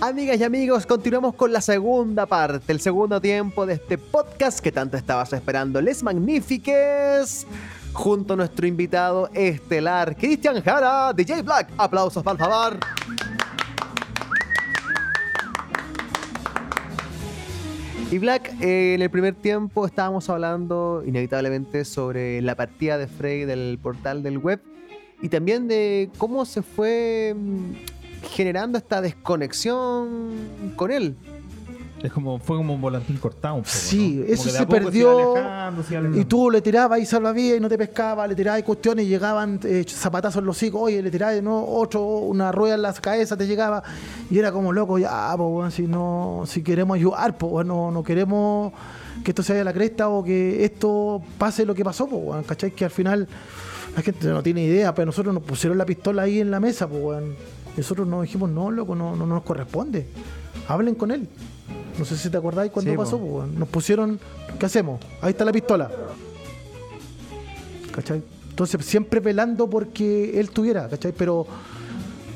Amigas y amigos, continuamos con la segunda parte, el segundo tiempo de este podcast que tanto estabas esperando, Les Magnifiques, junto a nuestro invitado estelar, Cristian Jara, DJ Black. Aplausos, por favor. Y Black, eh, en el primer tiempo estábamos hablando inevitablemente sobre la partida de Frey del portal del web y también de cómo se fue mm, generando esta desconexión con él. Es como, fue como un volantín cortado un poco, Sí, eso se perdió. iba alejando, se iba alejando. Y tú le tirabas y salvavidas y no te pescaba, le tirabas cuestiones y llegaban eh, zapatazos en los hocico, oye, le tirabas no, otro, una rueda en las cabezas te llegaba y era como loco, ya, pues, weón, si no, si queremos ayudar, pues, weón, no, queremos que esto se vaya a la cresta o que esto pase lo que pasó, pues, weón, ¿cachai? Que al final la gente no tiene idea, pero nosotros nos pusieron la pistola ahí en la mesa, pues, weón. Nosotros nos dijimos, no, loco, no, no nos corresponde. Hablen con él. No sé si te acordáis cuando Sí, pasó, po. Nos pusieron, ¿qué hacemos? Ahí está la pistola. ¿Cachai? Entonces, siempre velando porque él tuviera, ¿cachai? Pero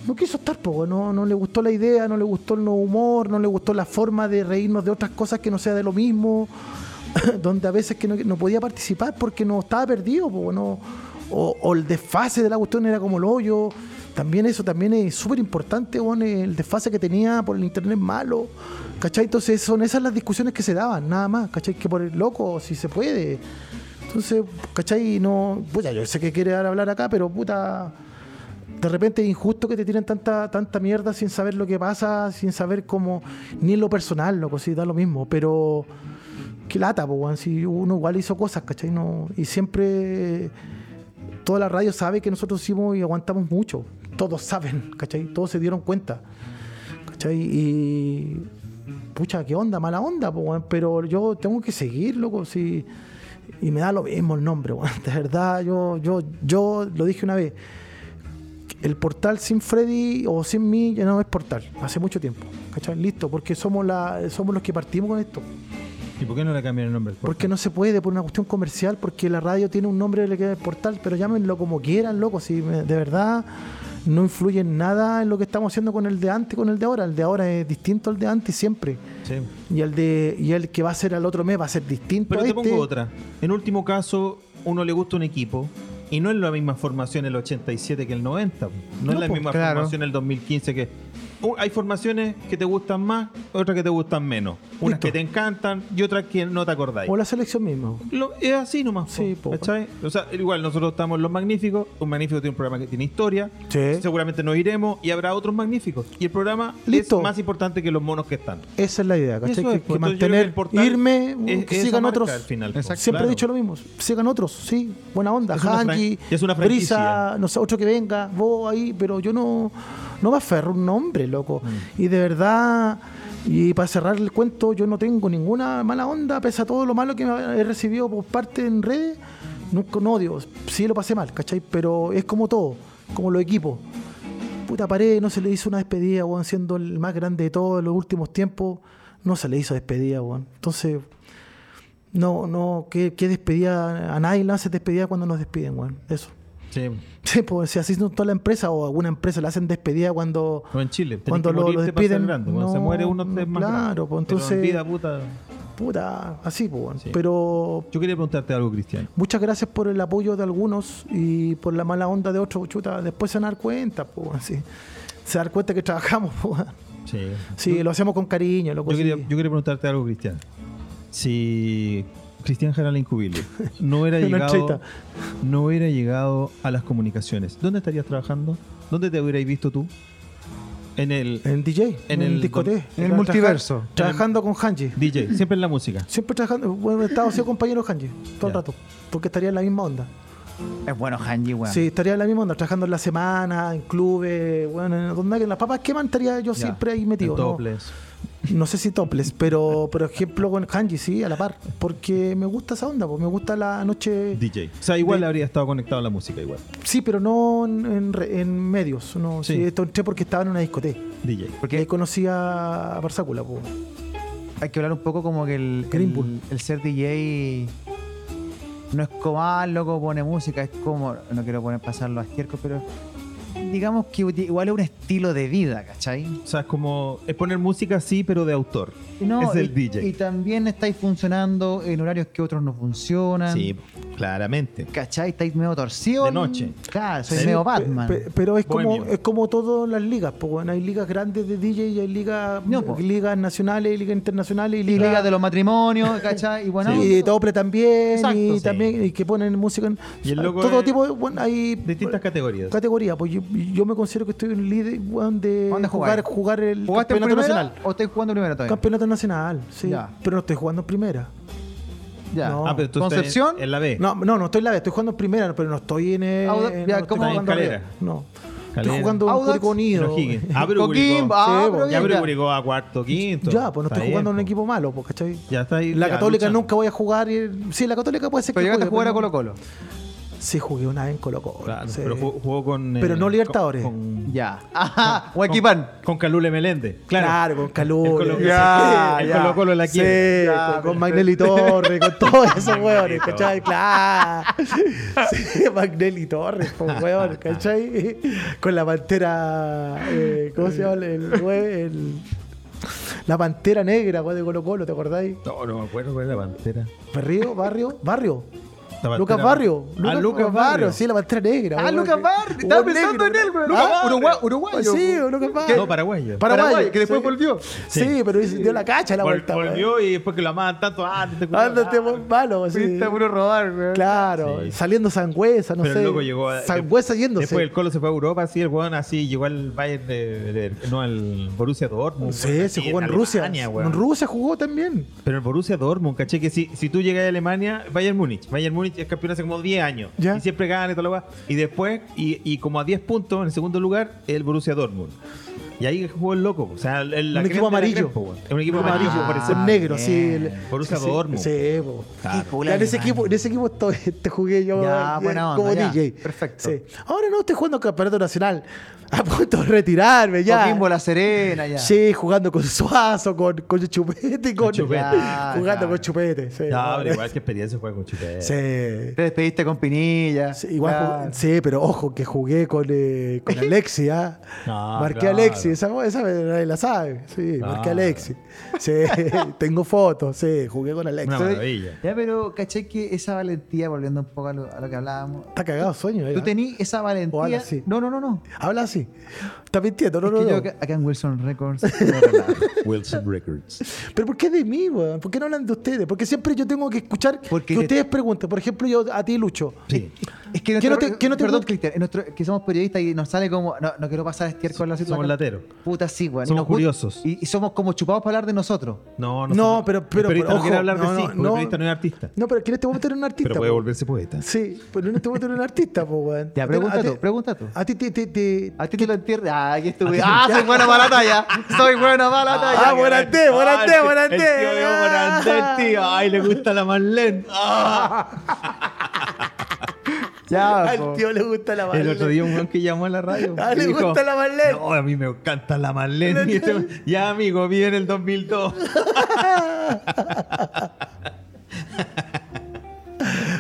no quiso estar, po, no, no le gustó la idea, no le gustó el nuevo humor, no le gustó la forma de reírnos de otras cosas que no sea de lo mismo, donde a veces que no, no podía participar porque no estaba perdido, po, no, o, o el desfase de la cuestión era como el hoyo. También eso también es súper importante, el desfase que tenía por el internet malo. ¿Cachai? Entonces son esas las discusiones que se daban, nada más, ¿cachai? Que por el loco, si se puede. Entonces, ¿cachai? No, puta, yo sé que quiere hablar acá, pero puta, de repente es injusto que te tiren tanta, tanta mierda sin saber lo que pasa, sin saber cómo, ni en lo personal, loco, sí, da lo mismo, pero qué lata, si uno igual hizo cosas, ¿cachai? No, y siempre toda la radio sabe que nosotros hicimos y aguantamos mucho, todos saben, ¿cachai? Todos se dieron cuenta, ¿cachai? Y pucha, qué onda, mala onda, pero yo tengo que seguir, loco, si... Y me da lo mismo el nombre. De verdad, yo, yo, yo lo dije una vez. El portal sin Freddy o sin mí ya no es portal. Hace mucho tiempo. ¿Cachai? Listo, porque somos la, somos los que partimos con esto. ¿Y por qué no le cambian el nombre? al Porque no se puede por una cuestión comercial, porque la radio tiene un nombre que es portal, pero llámenlo como quieran, loco. Si me- de verdad no influye en nada en lo que estamos haciendo con el de antes y con el de ahora. El de ahora es distinto al de antes siempre. Sí. Y el de y el que va a ser al otro mes va a ser distinto. Pero a te este. pongo otra. En último caso, uno le gusta un equipo y no es la misma formación el 87 que el 90. po. No, es la po, misma claro. formación el 2015 que... Uh, Hay formaciones que te gustan más, otras que te gustan menos. Unas Listo. que te encantan y otras que no te acordáis. O la selección misma. Lo- es así nomás. Sí, po. ¿cachai? O sea, igual nosotros estamos en Los Magníficos. Un Magnífico tiene un programa que tiene historia. Sí. Seguramente nos iremos y habrá otros Magníficos. Y el programa Listo. es más importante que los monos que están. Esa es la idea, ¿cachai? Que, que pues, creo mantener, que irme, es- que sigan otros. al final. Exacto. Siempre Claro. he dicho lo mismo, sigan otros, sí, buena onda, Es Hanky, es una franquicia. Brisa, no sé, otro que venga, vos ahí, pero yo no, no me aferro a un nombre, loco. Mm. Y de verdad, y para cerrar el cuento, yo no tengo ninguna mala onda, pese a todo lo malo que me he recibido por parte en redes, nunca no odio, sí lo pasé mal, ¿cachai? Pero es como todo, como los equipos. Puta pared, no se le hizo una despedida, weón, siendo el más grande de todos los últimos tiempos, no se le hizo despedida, weón. Entonces, no, no, ¿qué, qué despedida? A nadie le hace despedida cuando nos despiden, weón. Eso. Sí. Sí, pues si así no toda la empresa o alguna empresa le hacen despedida cuando, en Chile. cuando lo, lo despiden. grande. Cuando No, se muere uno es más claro, pues Pero en entonces, vida, puta. puta, así, pues. Sí. Pero Yo quería preguntarte algo, Cristian. muchas gracias por el apoyo de algunos y por la mala onda de otros, chuta. Después se van a dar cuenta, pues, weón, sí. Se dan cuenta que trabajamos, pues. Sí. Sí, lo hacemos con cariño, loco. Yo quería, yo quería preguntarte algo, Cristian. Si Cristian Jaral Incubible no hubiera llegado, no hubiera llegado a las comunicaciones, ¿dónde estarías trabajando? ¿Dónde te hubierais visto tú? En el En DJ, En en, el- discoteca. en el Trabaja- multiverso. Trabajando con Hanji. DJ, siempre en la música. Siempre trabajando, bueno, he estado sido compañero Hanji todo el rato, porque estaría en la misma onda. Es bueno, Hanji, weón. Sí, estaría en la misma onda, trabajando en la semana, en clubes, bueno, en donde las papas queman estaría yo Ya. siempre ahí metido. En ¿no? Topless. No sé si toples, pero por ejemplo con Hanji, sí, a la par, porque me gusta esa onda, pues me gusta la noche. DJ. O sea, igual De- habría estado conectado a la música, igual. Sí, pero no en, en re- en medios, no, Sí. sí. esto entré porque estaba en una discoteca. DJ. Y ahí Porque conocí a Barsácula, pues. hay que hablar un poco como que el, Green el, Bull. el ser DJ no es como, ah, loco pone música, es como, no quiero poner pasarlo a estiércol, pero digamos que igual es un estilo de vida, ¿cachai? O sea, es como. Es poner música sí, pero de autor. No, es el y, DJ. Y también estáis funcionando en horarios que otros no funcionan. Sí, claramente. ¿Cachai? Estáis medio torcidos. De noche. Claro, soy Sí, medio Batman. pe- pero es como, es como todas las ligas, pues bueno, hay ligas grandes de DJ y hay ligas, No, ligas nacionales, ligas internacionales y y ligas liga de los matrimonios, ¿cachai? Y bueno, y de doble también Exacto. y Sí. también y que ponen música en Y el loco todo es- tipo de bueno, hay Distintas categorías. categorías pues yo, yo me considero que estoy en el líder weón, de ¿Dónde jugar jugar el ¿Jugaste en campeonato primera nacional o estáis jugando primero todavía? campeonato nacional sí Ya. pero no estoy jugando en primera Ya. No. Ah, pero tú estás ¿Concepción? en, en la B. no no no estoy en la B estoy jugando en primera pero no estoy en el, Auda- no ya, estoy ¿cómo? Está en no estoy jugando en Audax Curicó Unido. Ah, pero Curicó. ah, Sí, pero. Ya, pero. Curicó a cuarto, quinto. Ya, pues no estoy jugando en un po. equipo malo, pues, ¿cachai? Ya está ahí. La ya, Católica luchando. nunca voy a jugar. y- Sí, la Católica puede ser Pero que llegaste a jugar a pero Colo no- Colo. Sí, jugué una vez en Colo Colo. Claro, sí. pero jugó, con. Pero eh, no Libertadores. Con, con- Ya. Ajá. Huequipán. con Calule Meléndez. Claro, Claro. con Calú. El Colo- Ya, el ya. Colo Colo la Sí, quiere. con, Ya, con Magnelli Torres, con todos esos hueones. ¿cachai? Claro. Sí, Magnelli Torres, pues, hueón, ¿cachai? Con la pantera. eh, ¿Cómo se llama? El, el, el- la pantera negra, de Colo Colo, ¿te acordáis? No, no me acuerdo cuál es la pantera. Barrio, barrio, barrio. La Lucas Barrio. Ah, Lucas Barrio. sí, la pantera negra. Ah, Lucas Barrio. Estaba pensando negro, en él. ¿Ah? Lucas- Uruguay- uruguayo. Sí, Lucas Barrio. No, paraguayo. Paraguayo, Paraguay, que después sí. volvió. Sí, pero dio la cacha la Vol- vuelta. volvió y después que lo amaban tanto. Ah, te Ándate, malo. sí. Fuiste puro robar, weón. Claro, Sí. saliendo Sangüesa, no Pero sé. el loco llegó a- Sangüesa yéndose. Después el Colo se fue a Europa, así el weón así llegó al Bayern de, de- no al Borussia Dortmund. Sí, se jugó en Rusia. En Rusia jugó también. Pero el Borussia Dortmund, caché que si, si tú llegas a Alemania, Bayern Múnich. Bayern Múnich es campeón hace como 10 años. Ya. Y siempre gana y todo lo va. Y después, y, y como a 10 puntos en el segundo lugar, el Borussia Dortmund. Y ahí jugó el loco. O sea, el, Un equipo amarillo. crema, po, un equipo Un amarillo, amarillo, por con eso. negro, sí. bien. el- Borussia sí. Sí, po. Claro. En ese equipo, en ese equipo estoy- te jugué yo Ya, eh, onda, como ya. DJ. Perfecto. Sí. Ahora no estoy jugando campeonato nacional. A punto de retirarme ya. Coquimbo La Serena, ya. Sí, jugando con Suazo, con, con Chupete y con. Con Chupete. Ya, jugando con Chupete. Sí, No, pero igual que experiencia juega con Chupete. Sí. Te despediste con Pinilla. Sí, igual jugué- sí, pero ojo que jugué con, eh, con Alexi, ¿ah? No, marqué a Alexi, esa, esa nadie la sabe. Sí, marqué a Claro. Alexi. Sí, tengo fotos, sí, jugué con Alexi. Una maravilla. Ya, pero caché que esa valentía, volviendo un poco a lo, a lo que hablábamos. Está cagado sueño, ¿eh? Tú tenías esa O habla valentía. así. No, no, no, no. Habla así. Está mintiendo, no, es no, que no. yo acá, en Wilson Records. Wilson Records. Pero ¿por qué de mí, weón? ¿Por qué no hablan de ustedes? Porque siempre yo tengo que escuchar Porque que te- ustedes pregunten. Por ejemplo, yo a ti, Lucho. Sí. Es que ¿Qué no nuestro- te- qué no te perdón? Cristian, nuestro, que somos periodistas y nos sale como. No, no quiero pasar a estier con la situación. Somos lateros. Puta, sí, weón. Y Somos nos gusta- curiosos. Y, y somos como chupados para hablar de nosotros. No, No, nosotros- pero- pero- El periodista pero, no quiere ojo, hablar no, de sí, no, el no. periodista no es artista. No, pero es que en este momento eres un artista. Pero puede po. volverse poeta. Sí, pero en este momento eres un artista, pues, weón. Ya, pregunta a ti- tú, pregunta tú. A ti te. A ti te lo entiendes. Ah, aquí estuve. Ah, soy bueno para la talla. Soy bueno para la talla. Ah, Morandé, Morandé, Ah, Morandé. El tío de Morandé, tío. Ay, le gusta la Marlene. Ya, Al tío le gusta la El Marlene. otro día un weón que llamó a la radio. Ah, le dijo, gusta la Marlene. No, a mí me encanta la Marlene. Y este ya, amigo, vi en el 2002.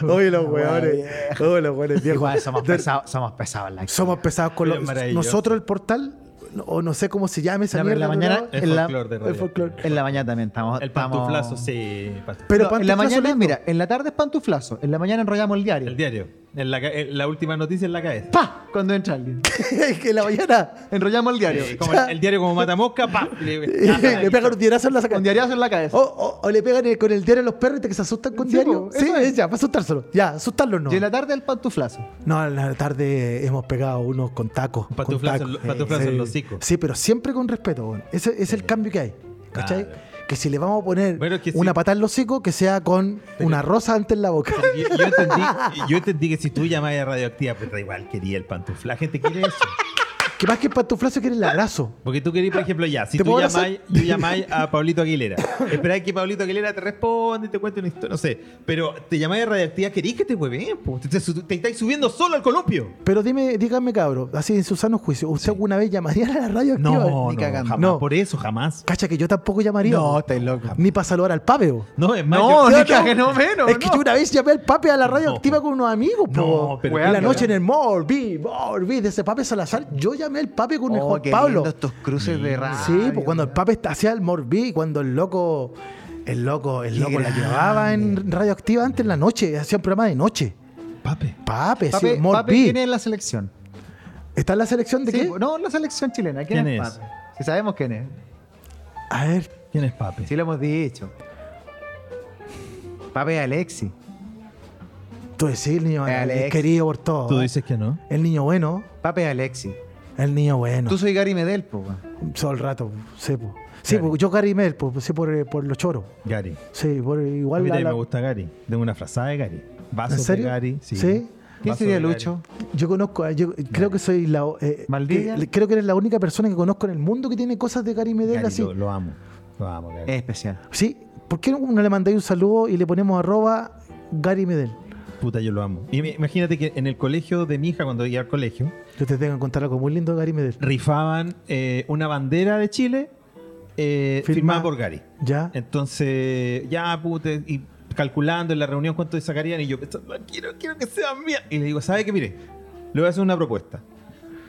Oye, los weones. Oye, los weones. Igual somos pesados, somos pesados en la Somos pesados con los. Nosotros, el portal, o no sé cómo se llame esa pero en la mierda, mañana- El En la- folclore de el radio. folclore. En la mañana también estamos. El estamos- pantuflazo, sí. past- Pero No, en la pantuflazo mañana, lindo. mira, en la tarde es pantuflazo. En la mañana enrollamos el diario. El diario. En la, en la última noticia en la cabeza. ¡Pa! Cuando entra alguien. Que en la mañana. Enrollamos el diario. Como el, el diario como mata mosca, pa. le- le pegan un dierazo en la saca. Con diariazo en la cabeza. O, o- o le pegan el- con el diario a los perros y que se asustan con Sí, diario. Sí, es. es ya, para asustárselo. Ya, asustarlos no. Y en la tarde el pantuflazo. No, en la tarde hemos pegado unos con tacos. con Pantuflazo tacos. en pantuflazo en los hocicos. Sí, pero siempre con respeto. Ese ese es el cambio que hay. ¿Cachai? Claro. Que si le vamos a poner Bueno, es que una sí. patada en los hocicos, que sea con una rosa antes en la boca. Yo, yo entendí, yo entendí que si tú llamas a radioactiva, pues da igual quería el pantufla. La gente quiere eso. Que más que pantuflazo que el abrazo. Porque tú querías, por ejemplo, ya, si ¿Te tú llamáis, tú llamáis a Pablito Aguilera, esperáis que Pablito Aguilera te responda y te cuente una historia, no sé, pero te llamáis a radioactiva, querís que te hueven, te, te, te estáis subiendo solo al columpio. Pero dime, dígame, cabro, así en su sano juicio, ¿usted alguna vez llamaría a la radio activa? No, Ni no, cagando. jamás, No. por eso, jamás. Cacha que yo tampoco llamaría. No, estáis loco. Ni para saludar al papeo. No, es más, No, yo- ni cague, no menos. es que no. yo una vez llamé al pape a la radio No. activa con unos amigos, po. No, pero en la noche en el Morbi, Morbi, de ese pape Salazar, yo llamé al pape con el Oh, Juan qué Pablo. lindo estos cruces de radio. Sí, pues cuando el pape está- hacía el Morbi, cuando el loco, el loco, el loco la llevaba en radioactiva antes en la noche, hacía un programa de noche. Pape. Pape, sí, Morbi. Pape viene en la selección. ¿Está en la selección de Sí, qué? No, en la selección chilena. ¿Quién, ¿Quién es, es? Pape? Si sabemos quién es. A ver, ¿Quién es Pape? Sí lo hemos dicho. Pape Alexi. tú decís el niño Eh, Alex. querido por todo. Tú dices que no. El niño bueno, Pape Alexi. El niño bueno. Tú soy Gary Medel, po. Todo el rato, sí, po. Sí, Gary. po, yo Gary Mel, po, sí, por, eh, por los choros. Gary. Sí, por A igual mí la- me gusta Gary. Tengo una frazada de Gary. Vasos ¿En serio? de Gary. Sí. ¿Sí? ¿Quién sería. Lucho? Yo conozco, a- yo creo que soy la. eh, creo que eres la única persona que conozco en el mundo que tiene cosas de Gary Medel Gary, así. lo, lo amo. Lo amo, Gary. Es especial. Sí, ¿por qué no le mandáis un saludo y le ponemos arroba Gary Medel? Puta, yo lo amo. Y imagínate que en el colegio de mi hija, cuando iba al colegio, Yo te tengo que contar algo muy lindo Gary Medel. rifaban eh, una bandera de Chile eh, Firma- firmada por Gary. ¿Ya? Entonces, ya, puta, y calculando en la reunión cuánto sacarían, y yo pensando, quiero, quiero que sea mía. Y le digo, ¿sabe qué? Mire, le voy a hacer una propuesta.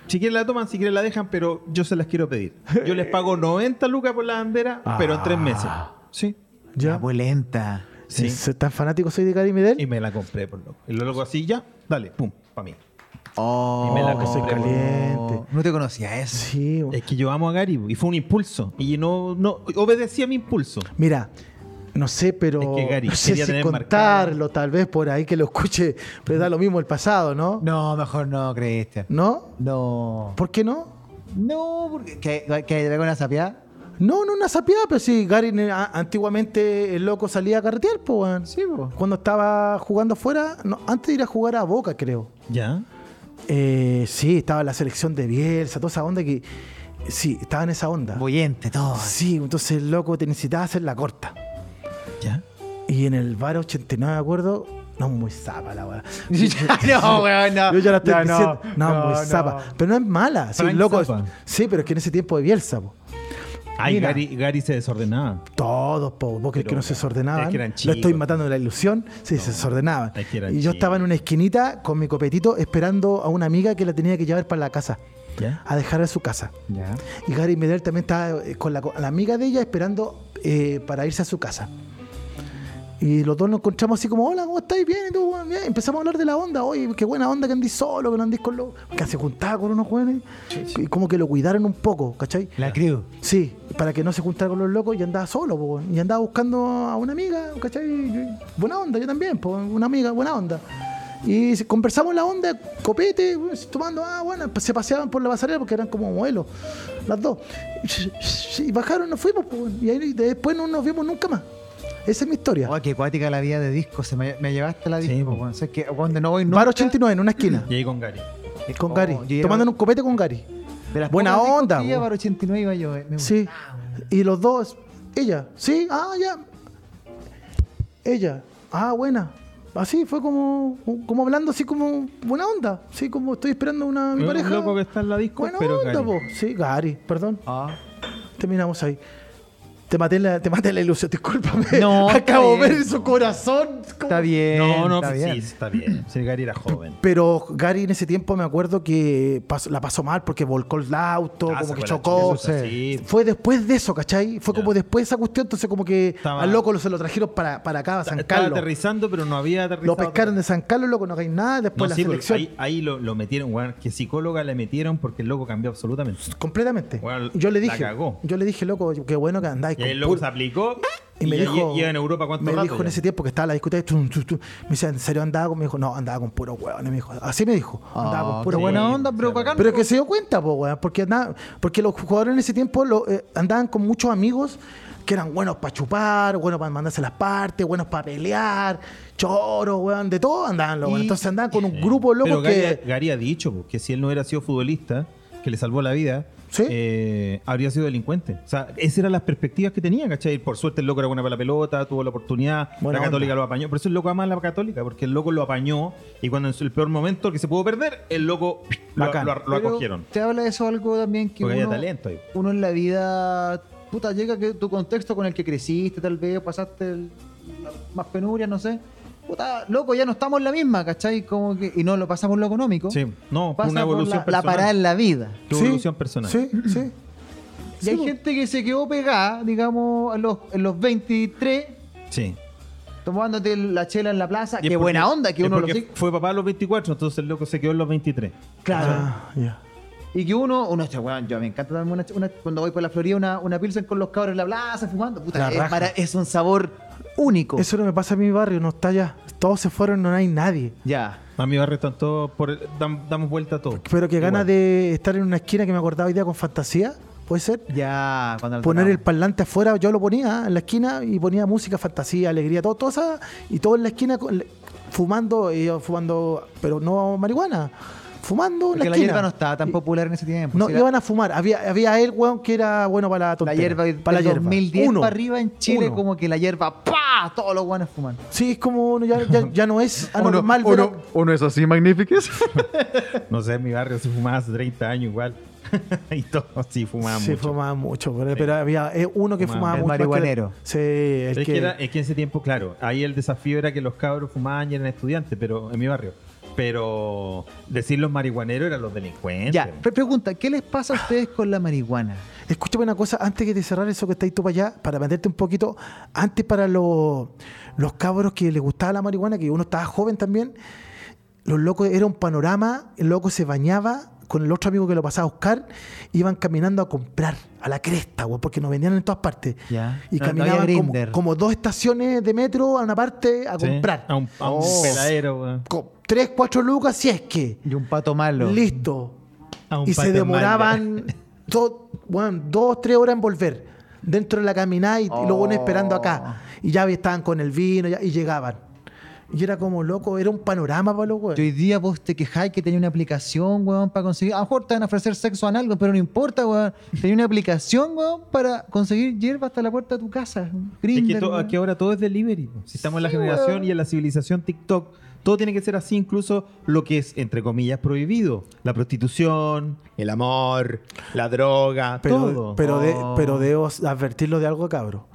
Si quieren la toman, si quieren la dejan, pero yo se las quiero pedir. Yo les pago 90 lucas por la bandera, pero en tres meses. Sí. ¿Ya? Ya, pues lenta. Sí. ¿Es ¿Tan fanático soy de Gary Medel? Y me la compré por loco. Y luego así, ya, dale, pum, para mí. Oh, Y me la que soy compré, caliente. No te conocía eso. Sí. Es que yo amo a Gary y fue un impulso. Y no, no obedecí a mi impulso. Mira, no sé, pero Es que Gary no sé si tener contarlo, tal vez por ahí que lo escuche, pero da lo mismo el pasado, ¿no? No, mejor no, Cristian. ¿No? No. ¿Por qué no? No, porque que, que con una sapiada. No, no una sapiada, pero sí, Gary a- antiguamente el loco salía a carretear, pues, weón. Sí, po. Cuando estaba jugando afuera, no, antes de ir a jugar a Boca, creo. ¿Ya? Eh, sí, estaba la selección de Bielsa, toda esa onda que. Sí, estaba en esa onda. Boyente, todo. Sí, entonces el loco te necesitaba hacer la corta. ¿Ya? Y en el bar 89, ¿de acuerdo? No, muy zapa la weá. no, weón, no. Yo ya la estoy no, diciendo. No, no, muy zapa. Pero no es mala. Sí, loco. Sí, pero es que en ese tiempo de Bielsa, po. Ay, Mira. Gary, Gary se desordenaba. Todos, po, vos crees que no se desordenaban. es que eran Lo estoy matando de la ilusión. Sí, se desordenaban. es que eran y yo chicos. estaba en una esquinita con mi copetito esperando a una amiga que la tenía que llevar para la casa, ¿Ya? a dejar a su casa. Ya. Y Gary Medel también estaba eh, con la, con la amiga de ella esperando eh, para irse a su casa. Y los dos nos encontramos así como, hola, ¿cómo estáis? Bien, ¿y tú? Bien. Empezamos a hablar de la onda. Oye, qué buena onda que andís solo, que no andís con los... Que se juntaba con unos jóvenes y como que lo cuidaron un poco, ¿cachai? La crew. Sí, para que no se juntara con los locos y andaba solo, po, y andaba buscando a una amiga, ¿cachai? Buena onda, yo también, po, una amiga, buena onda. Y conversamos la onda, copete, tomando, ah, bueno, se paseaban por la pasarela porque eran como modelos, las dos. Y bajaron, nos fuimos, po, y ahí después no nos vimos nunca más. Esa es mi historia. Oh, qué cuática la vida de disco. Se me, me llevaste la Sí, disco, po. weón. O sea, que cuando no voy nunca. Bar 89 en una esquina, Y ahí con Gary. con Oh, Gary, yo iba- tomando un copete con Gary. de las buena onda, que po. Bar 89 iba yo. eh, me Sí. Y los dos, ella, sí, ah, ya. Ella, ah, buena. Así fue como, como hablando así como buena onda. Sí, como estoy esperando una a mi Un pareja. loco que está en la disco, buena pero onda, Gary. po. Sí, Gary, perdón. Ah. Terminamos ahí. Te maté la, te maté la ilusión, discúlpame. No, Acabo de ver en su corazón. Está bien. No, no, está bien. sí, está bien. Sí, Gary era joven. Pero Gary en ese tiempo me acuerdo que pasó- la pasó mal porque volcó el auto, Ah, como que la chocó. sí. Fue después de eso, ¿cachai? Fue como después de esa cuestión, entonces como que Estaba- al loco lo- se lo trajeron para, para acá, a San Estaba Carlos. aterrizando, pero no había aterrizado. Lo pescaron de San Carlos, loco, no hay nada, No, después la sí, porque selección. ahí, ahí lo, lo metieron, weón. Que psicóloga le metieron porque el loco cambió absolutamente. Completamente. Bueno, yo le la dije, cagó. yo le dije, loco, qué bueno que andáis el loco puro- se aplicó Y me dijo, lleva en Europa cuánto me rato dijo en ese tiempo que estaba la discoteca, tum, tum, tum. me decía, ¿en serio andaba con? Me dijo, no, andaba con puro hueón. Me dijo, así me dijo, andaba Ah, con puro qué hueón. buena onda, pero sí, bacán. Pero que se dio cuenta, po, weón, porque, andaba- porque los jugadores en ese tiempo lo, eh, andaban con muchos amigos que eran buenos para chupar, buenos para mandarse las partes, buenos para pelear, choros, weón, de todo andaban los Entonces andaban con un grupo Gary, que... Gary ha dicho po, que si él no hubiera sido futbolista, que le salvó la vida, ¿Sí? eh, habría sido delincuente. O sea, esas eran las perspectivas que tenía, ¿cachai? Por suerte el loco era buena para la pelota, tuvo la oportunidad, Buena la católica onda. lo apañó. Por eso el loco ama a la católica, porque el loco lo apañó y cuando en el peor momento que se pudo perder, el loco lo, Bacán. lo- lo Pero acogieron. Te habla de eso algo también que Porque había uno, talento ahí. uno en la vida, puta, llega que tu contexto con el que creciste, tal vez pasaste el- la- más penurias, no sé. Puta, loco, ya no estamos en la misma, ¿cachai? Como que, y no lo pasamos lo económico. Sí, no, fue Pasa una evolución la, la personal. parada en la vida. Tu Sí, evolución personal. Sí, sí. Y hay gente que se quedó pegada, digamos, en los, en los 23, Sí. tomándote la chela en la plaza. Qué porque- buena onda que uno lo. Fue papá a los 24, entonces el loco se quedó en los 23. Claro. Ah, ya. Y que uno, uno este weón, yo me encanta darme una, una- cuando voy por la Florida una, una pilsen con los cabros en la plaza fumando. Puta, es un sabor único. Eso no me pasa en mi barrio, no está ya. Todos se fueron, no hay nadie. Ya. A mi barrio están todos, por, dam- damos vuelta a todo. Pero que ganas de estar en una esquina que me acordaba hoy día con fantasía, puede ser. Ya, cuando Poner el parlante afuera, yo lo ponía en la esquina y ponía música, fantasía, alegría, todo, todo esa, y todo en la esquina con- fumando, y yo fumando, pero no marihuana, fumando en Porque la la hierba no estaba tan popular en ese tiempo. No, Si iban a fumar. Había, había él, weón, que era bueno para la la hierba para la del hierba. 2010 Uno. para arriba en Chile, Uno. como que la hierba, ¡pa! Todos los guanes fuman. Sí, es como uno ya, ya, ya no es anormal. a- uno es así, magníficos. No sé, en mi barrio se fumaba hace 30 años igual. y todos sí fumaban Sí, mucho. fumaba mucho, pero, pero había eh, uno que Fumaba. fumaba El mucho. que- marihuanero. Sí, es, Es, que... que, era- es que en ese tiempo, claro, ahí el desafío era que los cabros fumaban y eran estudiantes, pero en mi barrio. Pero decir los marihuaneros eran los delincuentes. Ya, pre- pregunta, ¿qué les pasa a ustedes con la marihuana? Escúchame una cosa, antes que de cerrar eso que estáis tú para allá, para meterte un poquito, antes para los, los cabros que les gustaba la marihuana, que uno estaba joven también, los locos era un panorama, el loco se bañaba con el otro amigo que lo pasaba a buscar, iban caminando a comprar a la cresta, güey, porque nos vendían en todas partes. Ya. Y No- caminaban como, dos estaciones de metro a una parte a Sí, comprar. A un, a un Oh. peladero, weón. Con tres, cuatro lucas, si es que. Y un pato malo. Listo. A un y se demoraban do- bueno, dos, tres horas en volver. Dentro de la caminada y, y los buenos esperando acá. Y ya estaban con el vino ya- y llegaban. Y era como loco, era un panorama para los Y güeyes. hoy día vos te quejáis que tenía una aplicación, weón, para conseguir. A lo mejor te van a ofrecer sexo anal, pero no importa, weón. Tenía una aplicación, weón, para conseguir hierba hasta la puerta de tu casa. Es que, aquí ahora todo es delivery. Si estamos en la generación weón. y en la civilización TikTok, todo tiene que ser así, incluso lo que es, entre comillas, prohibido. La prostitución, el amor, la droga, Pero, todo. pero, de- Oh. pero debo advertirlo de algo, cabro.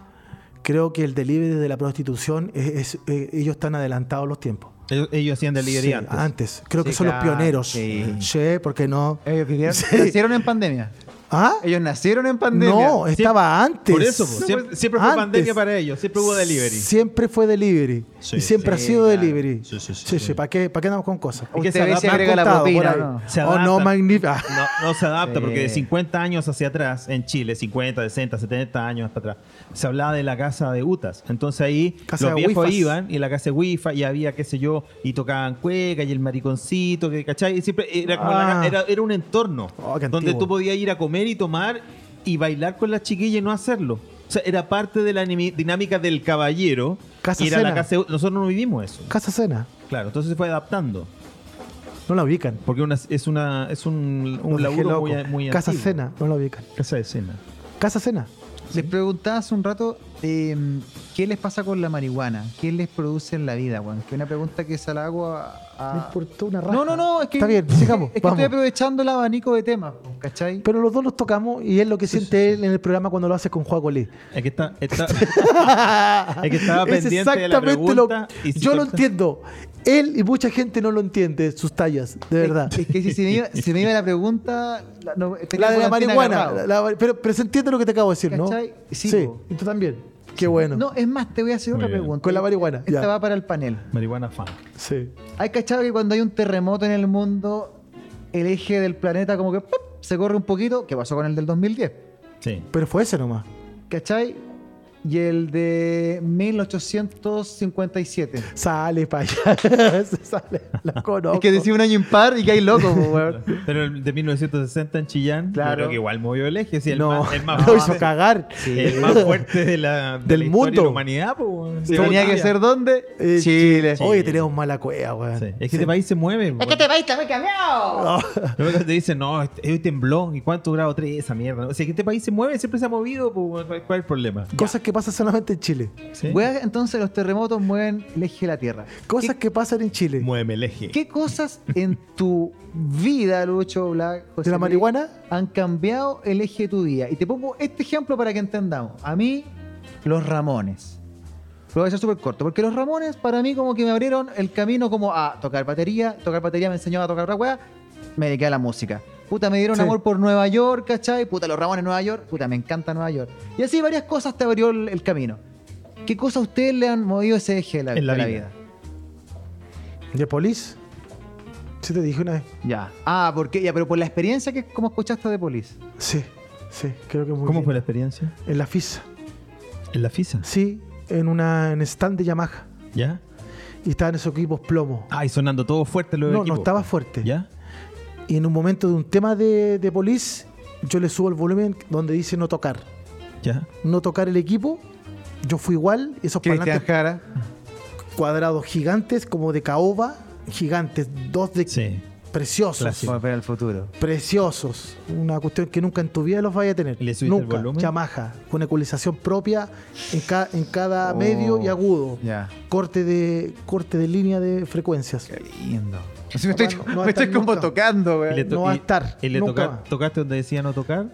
Creo que el delivery de la prostitución, es, es- eh, ellos están adelantados los tiempos. ellos, ellos hacían delivery Sí, antes. Creo que son los pioneros. sí. Sí, ¿por qué no? Ellos vivieron- Sí. nacieron en pandemia. ¿Ah? Ellos nacieron en pandemia. No, estaba antes. Por eso, po, siempre, siempre fue Antes. pandemia para ellos, siempre hubo delivery. Siempre fue delivery. Sí, y siempre ha sido claro. delivery. Sí, sí, sí, sí. ¿Para qué, ¿Para qué andamos con cosas? Es que se adapta- agrega la propina. ¿no? Se Oh, no, adaptan. magnífico. No, no se adapta porque de 50 años hacia atrás en Chile, 50, 60, 70 años hasta atrás, se hablaba de la casa de Utas. Entonces ahí Casa los viejos wifas. iban y la casa de wifi y había, qué sé yo, y tocaban cueca y el mariconcito, que, ¿cachai? Y siempre era como la Ah. ca- era, era un entorno Oh, donde tú podías ir a comer y tomar y bailar con las chiquillas y no hacerlo. O sea, era parte de la dinámica del caballero. Casa ir a la cena. casa Nosotros no vivimos eso. Casa Cena. Claro, entonces se fue adaptando. No la ubican. Porque una, es, una, es un, un laburo muy, muy Casa antiguo. Cena. No la ubican. Casa de cena. Casa Cena. Les preguntaba hace un rato eh, qué les pasa con la marihuana, qué les produce en la vida, weón. Que es una pregunta que se la hago a. a- Me importó una raja. No, no, no, es que. Está bien, sigamos. Es que vamos. estoy aprovechando el abanico de temas, ¿cachai? Pero los dos los tocamos y es lo que siente él en el programa cuando lo hace con Juan Colí. Es que, está, está- es que estaba Es pendiente de la exactamente lo- y si Yo lo entiendo. Él y mucha gente no lo entiende, sus tallas, de verdad. Es que si se me iba, se me iba la pregunta. La, no, tenía La de la marihuana. agarrado. la- la- pero, pero se entiende lo que te acabo de decir, ¿no? Sí, y tú también. Qué bueno. No, es más, te voy a hacer Muy otra bien. pregunta. Con la marihuana, Esta ya. va para el panel. Marihuana fan. Sí. Hay cachado que cuando hay un terremoto en el mundo, el eje del planeta como que ¡pop! se corre un poquito. ¿Qué pasó con el del 2010? Sí. Pero fue ese nomás. ¿Cachai? Y el de 1857. Sale para allá. Se sale. La conozco. Es que decía un año impar y que hay loco, weón. Pero el de 1960 en Chillán, Claro. creo que igual movió el eje. Sí, el, no, más, el, más lo fuerte, hizo cagar. el más fuerte de la, de Del la mundo. de la humanidad. po, weón. ¿Y tenía que ser dónde? Eh, Chile. Oye, tenemos mala cueva, weón. Sí. Es que este país se mueve. po. país está muy cambiado. Luego te dicen, no, este- hoy tembló. ¿Y cuánto grado 3? Esa mierda. O sea, que este país se mueve, siempre se ha movido. ¿Cuál, cuál es el problema? Cosas que pasan solamente en Chile. Entonces los terremotos mueven el eje de la Tierra. Cosas que pasan en Chile. Muéveme el eje. ¿Qué cosas en tu vida, Lucho Black, José ¿De la Luis, marihuana? han cambiado el eje de tu día? Y te pongo este ejemplo para que entendamos. A mí, los Ramones. Lo voy a hacer súper corto, porque los Ramones para mí como que me abrieron el camino como a tocar batería, tocar batería me enseñó a tocar otra weá, me dediqué a la música. Puta, me dieron Sí. amor por Nueva York, ¿cachai? Puta, los Ramones Nueva York, puta, me encanta Nueva York. Y así varias cosas te abrió el, el camino. ¿Qué cosas a ustedes le han movido ese eje de la, En la de la vida. ¿De Police? Sí, te dije una vez. Ya. Ah, porque ya, pero por la experiencia que como escuchaste de Police. Sí, sí, creo que muy ¿Cómo bien. fue la experiencia? En la FISA. En la FISA. Sí, en una en stand de Yamaha. ¿Ya? Y estaban esos equipos plomo. Ay, sonando todo fuerte los No, no estaba fuerte. ¿Ya? Y en un momento de un tema de, de Police, yo le subo el volumen donde dice no tocar. ¿Ya? No tocar el equipo. Yo fui igual, esos parlantes Jara. cuadrados gigantes, como de caoba, gigantes, dos de Sí. preciosos. Volver al futuro. Preciosos. Una cuestión que nunca en tu vida los vaya a tener. ¿Y le subiste el nunca. volumen? Yamaha, con ecualización propia en, ca- en cada Oh. medio y agudo. Ya. Corte de corte de línea de frecuencias. Qué lindo. Me estoy, no, me como tocando, ¿Y le güey. to- No va a estar, ¿Y le nunca toca- más. tocaste donde decía no tocar?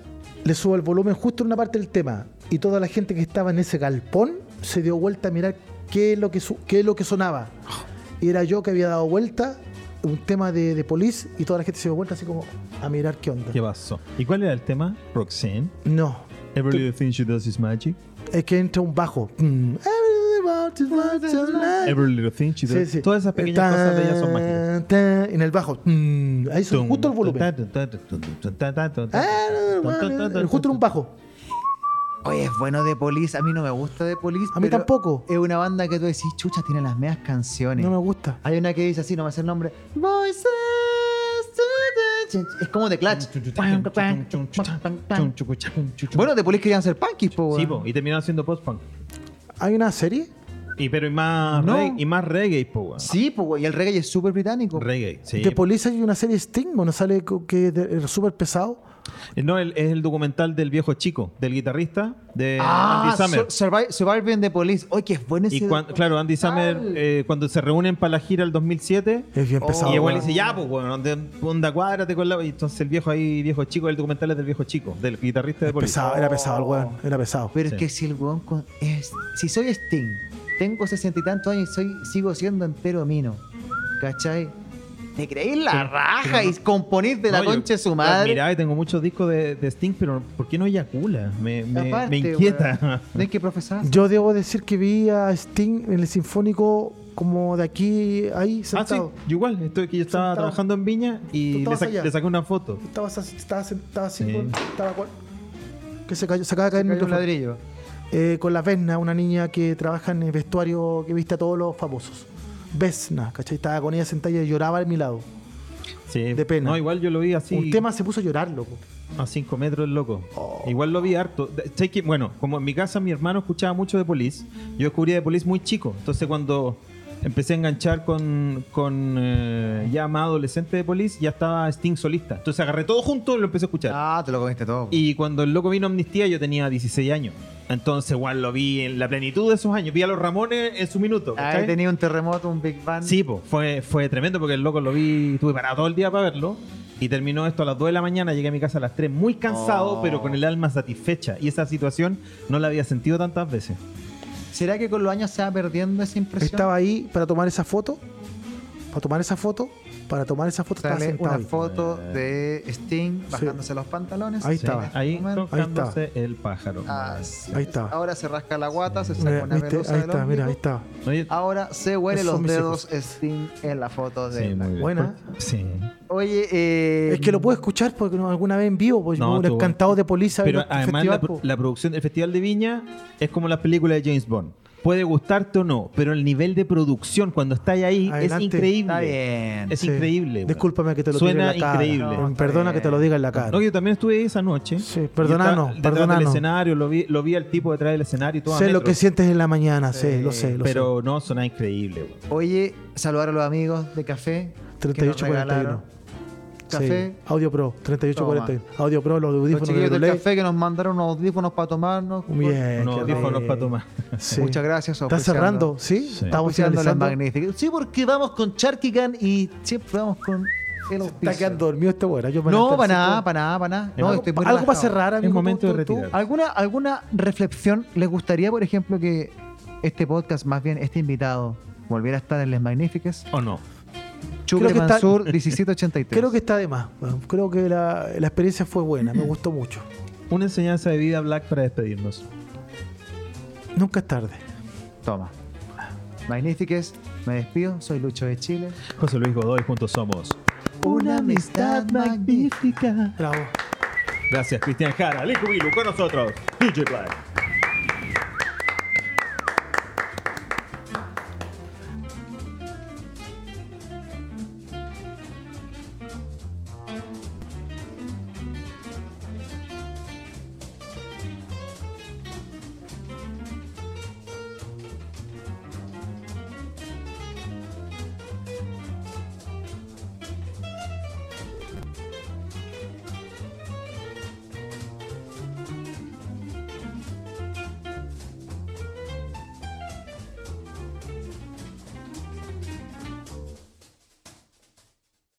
Le subo el volumen justo en una parte del tema y toda la gente que estaba en ese galpón se dio vuelta a mirar qué es lo que, su- qué es lo que sonaba. Y era yo que había dado vuelta, un tema de, de Police, y toda la gente se dio vuelta así como a mirar qué onda. ¿Qué pasó? ¿Y cuál era el tema? Roxanne. No, Every little thing she does is magic. es que entra un bajo. Mm. Every little thing she does. Sí, sí. Todas esas pequeñas Tan, cosas de ellas son mágicas. tan, En el bajo. mm, Ahí son justo el volumen. Ah, Justo en un bajo. Oye, es bueno de Police. A mí no me gusta de Police. A mí pero tampoco. Es una banda que tú decís, chucha, tiene las medias canciones. No me gusta. Hay una que dice así, no me sé el nombre. Voices to the ch- Es como de Clutch. Bueno, de Police querían ser punkies, po, Sí, po, y terminaron siendo post-punk. ¿Hay una serie? Y pero y más, No. reggae, y más reggae, po, weón. Sí, güey. Y el reggae es súper británico. Reggae, sí. de Police hay una serie Sting, ¿o no sale que es súper pesado? No, el- es el documental del viejo chico, del guitarrista de Ah, Andy Summer. Sur- Survive- Surviving the Police. Oye, que es bueno ese Y cuan- claro, Andy Summer, eh, cuando se reúnen para la gira el 2007, Es bien Oh, pesado. y igual dice, ya, pues, bueno, de- onda, cuádrate con la... Y entonces el viejo ahí, viejo chico, el documental es del viejo chico, del guitarrista de Police. Pesado, era pesado el weón, era pesado. Pero Sí. es que si el weón. con- es- si soy Sting, tengo sesenta y tantos años y soy, sigo siendo entero mino. ¿Cachai? ¿Te creéis la raja y componís de la No, yo- concha de su madre? Mira, y tengo muchos discos de, de Sting, pero ¿por qué no eyacula? Me, me, Aparte, me inquieta. hay que profesar. Yo debo decir que vi a Sting en el Sinfónico como de aquí, ahí, Ah, sí, sentado. yo igual, estoy que yo estaba Sentado. trabajando en Viña y le, estabas sa- allá. le saqué una foto. Estaba, así- estaba, estaba así, Sí. weón, estaba cual- que se, cayó, se acaba de caer Cayó el un ladrillo. Eh, con la Vesna, una niña que trabaja en el vestuario que viste a todos los famosos. Vesna, ¿cachai? Estaba con ella sentada y lloraba a mi lado. Sí. De pena. No, igual yo lo vi así. Un tema se puso a llorar, loco. A 5 metros el loco. Oh. Igual lo vi harto. Bueno, como en mi casa mi hermano escuchaba mucho de Police, yo descubrí de Police muy chico. Entonces cuando empecé a enganchar con, con eh, ya más adolescente de Police, ya estaba Sting solista. Entonces agarré todo junto y lo empecé a escuchar. Ah, te lo comiste todo. Y cuando el loco vino a Amnistía yo tenía 16 años. Entonces igual lo vi en la plenitud de esos años. Vi a los Ramones en su minuto. Ah, tenía un terremoto, un Big Bang. Sí, po, fue, fue tremendo porque el loco lo vi, estuve parado todo el día para verlo. Y terminó esto a las 2 de la mañana, llegué a mi casa a las 3 muy cansado, Oh. pero con el alma satisfecha. Y esa situación no la había sentido tantas veces. ¿Será que con los años se va perdiendo esa impresión? Estaba ahí para tomar esa foto para tomar esa foto, para tomar esa foto Sale sentado una ahí. foto de Sting bajándose los pantalones. Ahí estaba. Ahí Momento. tocándose el pájaro. Ah, Ahí está. Ahora se rasca la guata, se saca una ¿viste? Ahí del está, mira, ahí está. Oye, Ahora se huele Esos los dedos Sting en la foto de. sí, muy bien. Buena. Sí. Oye, eh, Es que lo puedo escuchar porque no- alguna vez en vivo, pues No, me hubiera tú- encantado de Poliza Pero además festival, la, po. la producción del Festival de Viña es como la película de James Bond. Puede gustarte o no, pero el nivel de producción cuando está ahí Adelante. es increíble. Está bien. Es Sí. increíble. Discúlpame que te lo Suena diga en la cara. increíble. No, perdona que te lo diga en la cara. No, yo también estuve ahí esa noche. Sí, perdonanos, perdonanos. del escenario, lo vi, lo vi al tipo detrás del escenario y todo. sé lo que sientes en la mañana, sé, lo sé, lo Pero no, suena increíble. weón. Oye, saludar a los amigos de café. sé. que nos 3841. Regalaron Café. Sí, Audio Pro, 3841. Audio Pro, los Los audífonos de chiquillos del café que nos mandaron unos audífonos para tomarnos. Bien, Unos audífonos para tomar. Sí. Muchas gracias. ¿Está cerrando? ¿Sí? Sí. Estamos la magnífica. Sí, porque vamos con Charkigan y siempre vamos con el. Está quedando dormido este bueno. Yo No, para nada, para nada, para nada. No, algo estoy muy algo para cerrar, amigo. momento tú- de retirar. ¿Alguna, ¿Alguna reflexión les gustaría, por ejemplo, que este podcast, más bien este invitado, volviera a estar en Les Magnifiques? ¿O no? Chucle que está- Mansur, 1783. Creo que está de más. Creo que la, la experiencia fue buena, me gustó mucho. Una enseñanza de vida Black para despedirnos. Nunca es tarde. Toma. Magnifiques, me despido. Soy Lucho de Chile. José Luis Godoy, juntos somos. Una amistad magnífica. Bravo. Gracias, Cristian Jara. Lico con nosotros. DJ Black.